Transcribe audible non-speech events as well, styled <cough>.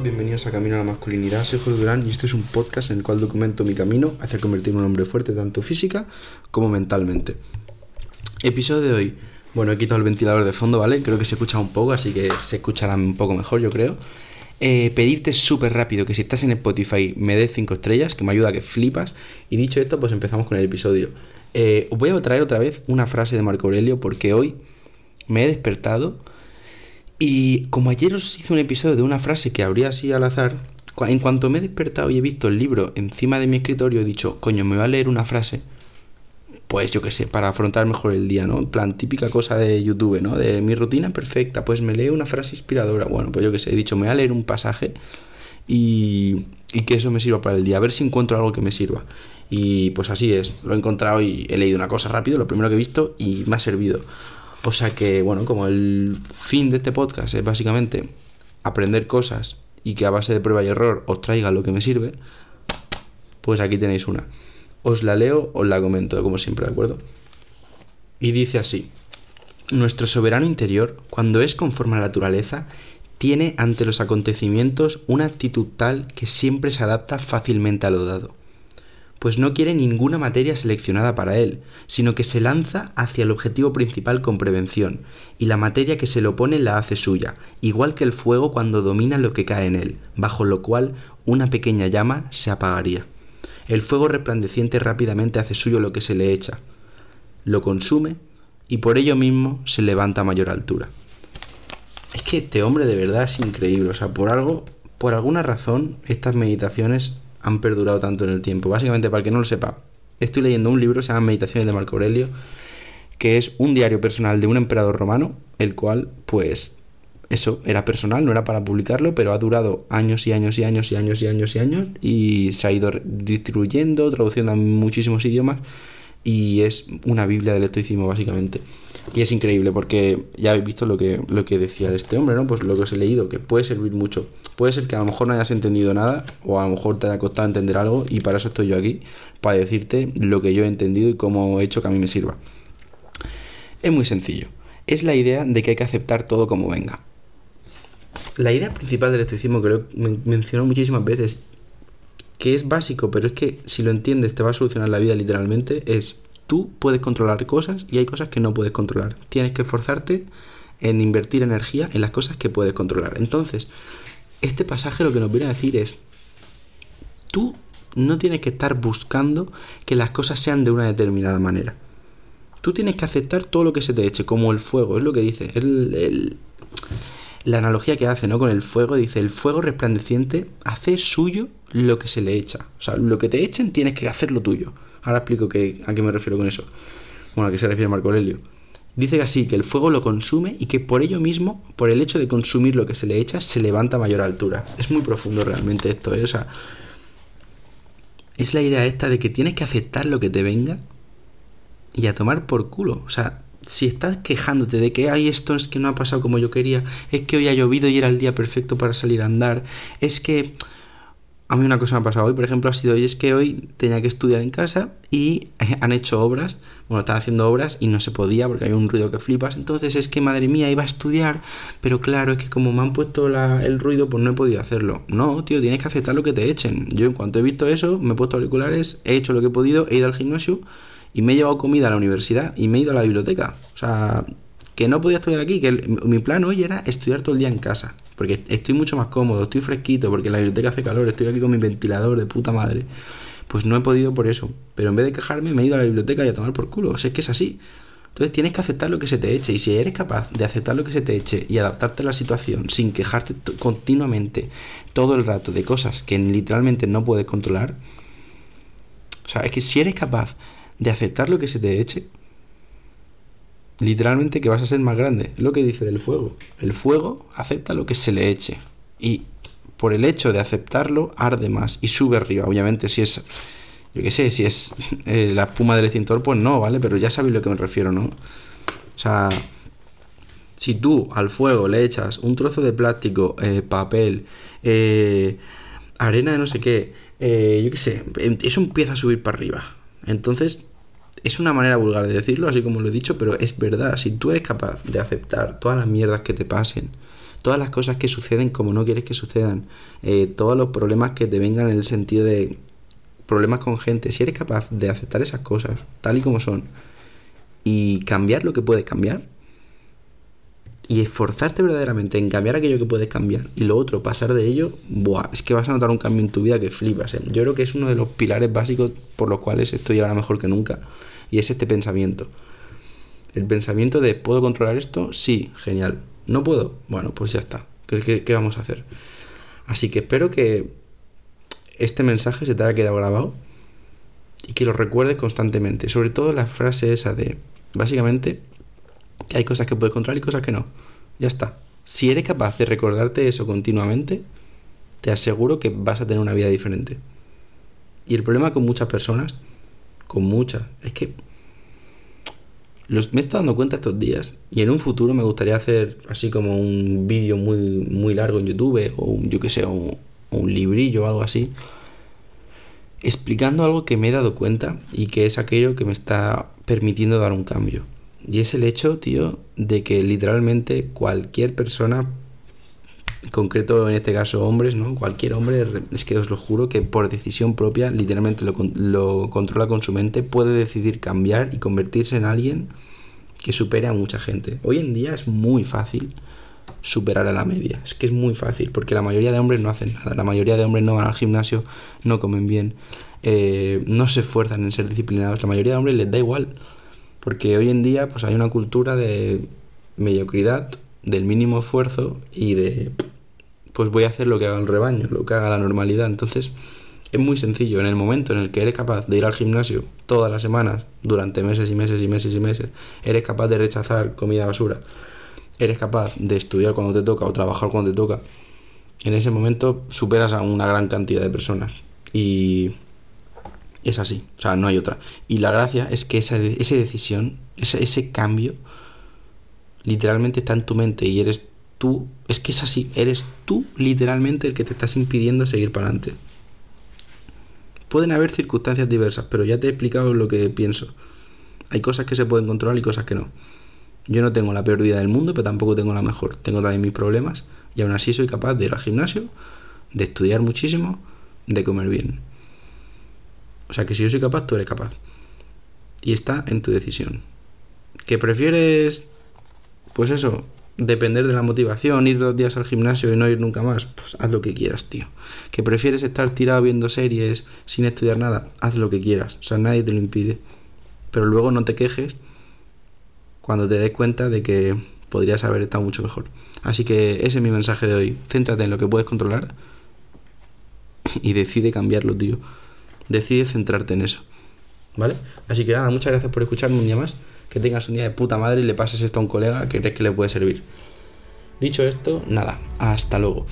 bienvenidos a Camino a la Masculinidad. Soy Jorge Durán y este es un podcast en el cual documento mi camino hacia convertirme en un hombre fuerte tanto física como mentalmente. Episodio de hoy. Bueno, he quitado el ventilador de fondo, ¿vale? Creo que se escucha un poco, así que se escuchará un poco mejor, yo creo. Eh, pedirte súper rápido que si estás en Spotify me des 5 estrellas, que me ayuda a que flipas. Y dicho esto, pues empezamos con el episodio. Eh, os voy a traer otra vez una frase de Marco Aurelio porque hoy me he despertado y como ayer os hice un episodio de una frase que habría así al azar, en cuanto me he despertado y he visto el libro encima de mi escritorio, he dicho, coño, me voy a leer una frase. Pues yo qué sé, para afrontar mejor el día, ¿no? En plan, típica cosa de YouTube, ¿no? De mi rutina perfecta, pues me leo una frase inspiradora. Bueno, pues yo qué sé, he dicho, me voy a leer un pasaje y, y que eso me sirva para el día, a ver si encuentro algo que me sirva. Y pues así es, lo he encontrado y he leído una cosa rápido, lo primero que he visto y me ha servido. O sea que, bueno, como el fin de este podcast es básicamente aprender cosas y que a base de prueba y error os traiga lo que me sirve, pues aquí tenéis una. Os la leo, os la comento, como siempre, ¿de acuerdo? Y dice así. Nuestro soberano interior, cuando es conforme a la naturaleza, tiene ante los acontecimientos una actitud tal que siempre se adapta fácilmente a lo dado pues no quiere ninguna materia seleccionada para él, sino que se lanza hacia el objetivo principal con prevención, y la materia que se le opone la hace suya, igual que el fuego cuando domina lo que cae en él, bajo lo cual una pequeña llama se apagaría. El fuego resplandeciente rápidamente hace suyo lo que se le echa, lo consume y por ello mismo se levanta a mayor altura. Es que este hombre de verdad es increíble, o sea, por algo, por alguna razón, estas meditaciones han perdurado tanto en el tiempo. Básicamente, para el que no lo sepa, estoy leyendo un libro, se llama Meditaciones de Marco Aurelio, que es un diario personal de un emperador romano, el cual, pues, eso era personal, no era para publicarlo, pero ha durado años y años y años y años y años y años y se ha ido distribuyendo, traduciendo a muchísimos idiomas y es una Biblia del estoicismo básicamente. Y es increíble porque ya habéis visto lo que, lo que decía este hombre, ¿no? Pues lo que os he leído, que puede servir mucho. Puede ser que a lo mejor no hayas entendido nada o a lo mejor te haya costado entender algo y para eso estoy yo aquí, para decirte lo que yo he entendido y cómo he hecho que a mí me sirva. Es muy sencillo. Es la idea de que hay que aceptar todo como venga. La idea principal del estoicismo que lo he mencionado muchísimas veces que es básico, pero es que si lo entiendes te va a solucionar la vida literalmente, es tú puedes controlar cosas y hay cosas que no puedes controlar. Tienes que esforzarte en invertir energía en las cosas que puedes controlar. Entonces, este pasaje lo que nos viene a decir es, tú no tienes que estar buscando que las cosas sean de una determinada manera. Tú tienes que aceptar todo lo que se te eche, como el fuego, es lo que dice. El, la analogía que hace ¿no? con el fuego, dice, el fuego resplandeciente hace suyo lo que se le echa. O sea, lo que te echen tienes que hacer lo tuyo. Ahora explico que, a qué me refiero con eso. Bueno, a qué se refiere Marco Aurelio. Dice que así, que el fuego lo consume y que por ello mismo, por el hecho de consumir lo que se le echa, se levanta a mayor altura. Es muy profundo realmente esto, ¿eh? O sea, es la idea esta de que tienes que aceptar lo que te venga y a tomar por culo. O sea, si estás quejándote de que hay esto es que no ha pasado como yo quería, es que hoy ha llovido y era el día perfecto para salir a andar, es que a mí una cosa me ha pasado hoy, por ejemplo, ha sido hoy es que hoy tenía que estudiar en casa y han hecho obras, bueno, están haciendo obras y no se podía porque hay un ruido que flipas, entonces es que madre mía iba a estudiar, pero claro, es que como me han puesto el ruido, pues no he podido hacerlo. No, tío, tienes que aceptar lo que te echen. Yo en cuanto he visto eso, me he puesto auriculares, he hecho lo que he podido, he ido al gimnasio y me he llevado comida a la universidad y me he ido a la biblioteca. O sea, que no podía estudiar aquí, que mi plan hoy era estudiar todo el día en casa. Porque estoy mucho más cómodo, estoy fresquito, porque la biblioteca hace calor, estoy aquí con mi ventilador de puta madre. Pues no he podido por eso. Pero en vez de quejarme, me he ido a la biblioteca y a tomar por culo. O sea, es que es así. Entonces tienes que aceptar lo que se te eche. Y si eres capaz de aceptar lo que se te eche y adaptarte a la situación sin quejarte continuamente todo el rato de cosas que literalmente no puedes controlar. O sea, es que si eres capaz de aceptar lo que se te eche, literalmente que vas a ser más grande. Es lo que dice del fuego. El fuego acepta lo que se le eche. Y por el hecho de aceptarlo, arde más y sube arriba. Obviamente, si es, yo qué sé, si es <laughs> eh, la espuma del extintor, pues no, ¿vale? Pero ya sabéis lo que me refiero, ¿no? O sea, si tú al fuego le echas un trozo de plástico, eh, papel, eh, arena de no sé qué, yo qué sé, eso empieza a subir para arriba. Entonces, es una manera vulgar de decirlo, así como lo he dicho, pero es verdad. Si tú eres capaz de aceptar todas las mierdas que te pasen, todas las cosas que suceden como no quieres que sucedan, eh, todos los problemas que te vengan en el sentido de problemas con gente, si eres capaz de aceptar esas cosas tal y como son y cambiar lo que puedes cambiar y esforzarte verdaderamente en cambiar aquello que puedes cambiar y lo otro, pasar de ello, buah, es que vas a notar un cambio en tu vida que flipas. ¿eh? Yo creo que es uno de los pilares básicos por los cuales estoy ahora mejor que nunca y es este pensamiento. El pensamiento de ¿puedo controlar esto? Sí, genial. ¿No puedo? Bueno, pues ya está. ¿Qué, vamos a hacer? Así que espero que este mensaje se te haya quedado grabado y que lo recuerdes constantemente. Sobre todo la frase esa de, básicamente, que hay cosas que puedes controlar y cosas que no. Ya está. Si eres capaz de recordarte eso continuamente, te aseguro que vas a tener una vida diferente. Y el problema con muchas personas, con muchas, es que los, me he estado dando cuenta estos días y en un futuro me gustaría hacer así como un vídeo muy, muy largo en YouTube o un, yo que sé, un, un librillo o algo así, explicando algo que me he dado cuenta y que es aquello que me está permitiendo dar un cambio. Y es el hecho, tío, de que literalmente cualquier persona, en concreto en este caso hombres, ¿no? Cualquier hombre, es que os lo juro que por decisión propia, literalmente lo, lo controla con su mente, puede decidir cambiar y convertirse en alguien que supere a mucha gente. Hoy en día es muy fácil superar a la media. Es que es muy fácil, porque la mayoría de hombres no hacen nada. La mayoría de hombres no van al gimnasio, no comen bien, eh, no se esfuerzan en ser disciplinados. La mayoría de hombres les da igual. Porque hoy en día pues hay una cultura de mediocridad, del mínimo esfuerzo y de pues voy a hacer lo que haga el rebaño, lo que haga la normalidad. Entonces es muy sencillo. En el momento en el que eres capaz de ir al gimnasio todas las semanas, durante meses y meses y meses y meses, eres capaz de rechazar comida basura, eres capaz de estudiar cuando te toca o trabajar cuando te toca, en ese momento superas a una gran cantidad de personas. Y es así, o sea, no hay otra. Y la gracia es que esa, esa decisión, ese, ese cambio, literalmente está en tu mente y eres tú, es que es así, eres tú literalmente el que te estás impidiendo seguir para adelante. Pueden haber circunstancias diversas, pero ya te he explicado lo que pienso. Hay cosas que se pueden controlar y cosas que no. Yo no tengo la peor vida del mundo, pero tampoco tengo la mejor. Tengo también mis problemas y aún así soy capaz de ir al gimnasio, de estudiar muchísimo, de comer bien. O sea que si yo soy capaz, tú eres capaz. Y está en tu decisión. ¿Que prefieres, pues eso, depender de la motivación, ir dos días al gimnasio y no ir nunca más? Pues haz lo que quieras, tío. ¿Que prefieres estar tirado viendo series sin estudiar nada? Haz lo que quieras. O sea, nadie te lo impide. Pero luego no te quejes cuando te des cuenta de que podrías haber estado mucho mejor. Así que ese es mi mensaje de hoy. Céntrate en lo que puedes controlar y decide cambiarlo, tío decide centrarte en eso. ¿Vale? Así que nada, muchas gracias por escucharme un día más. Que tengas un día de puta madre y le pases esto a un colega que crees que le puede servir. Dicho esto, nada, hasta luego.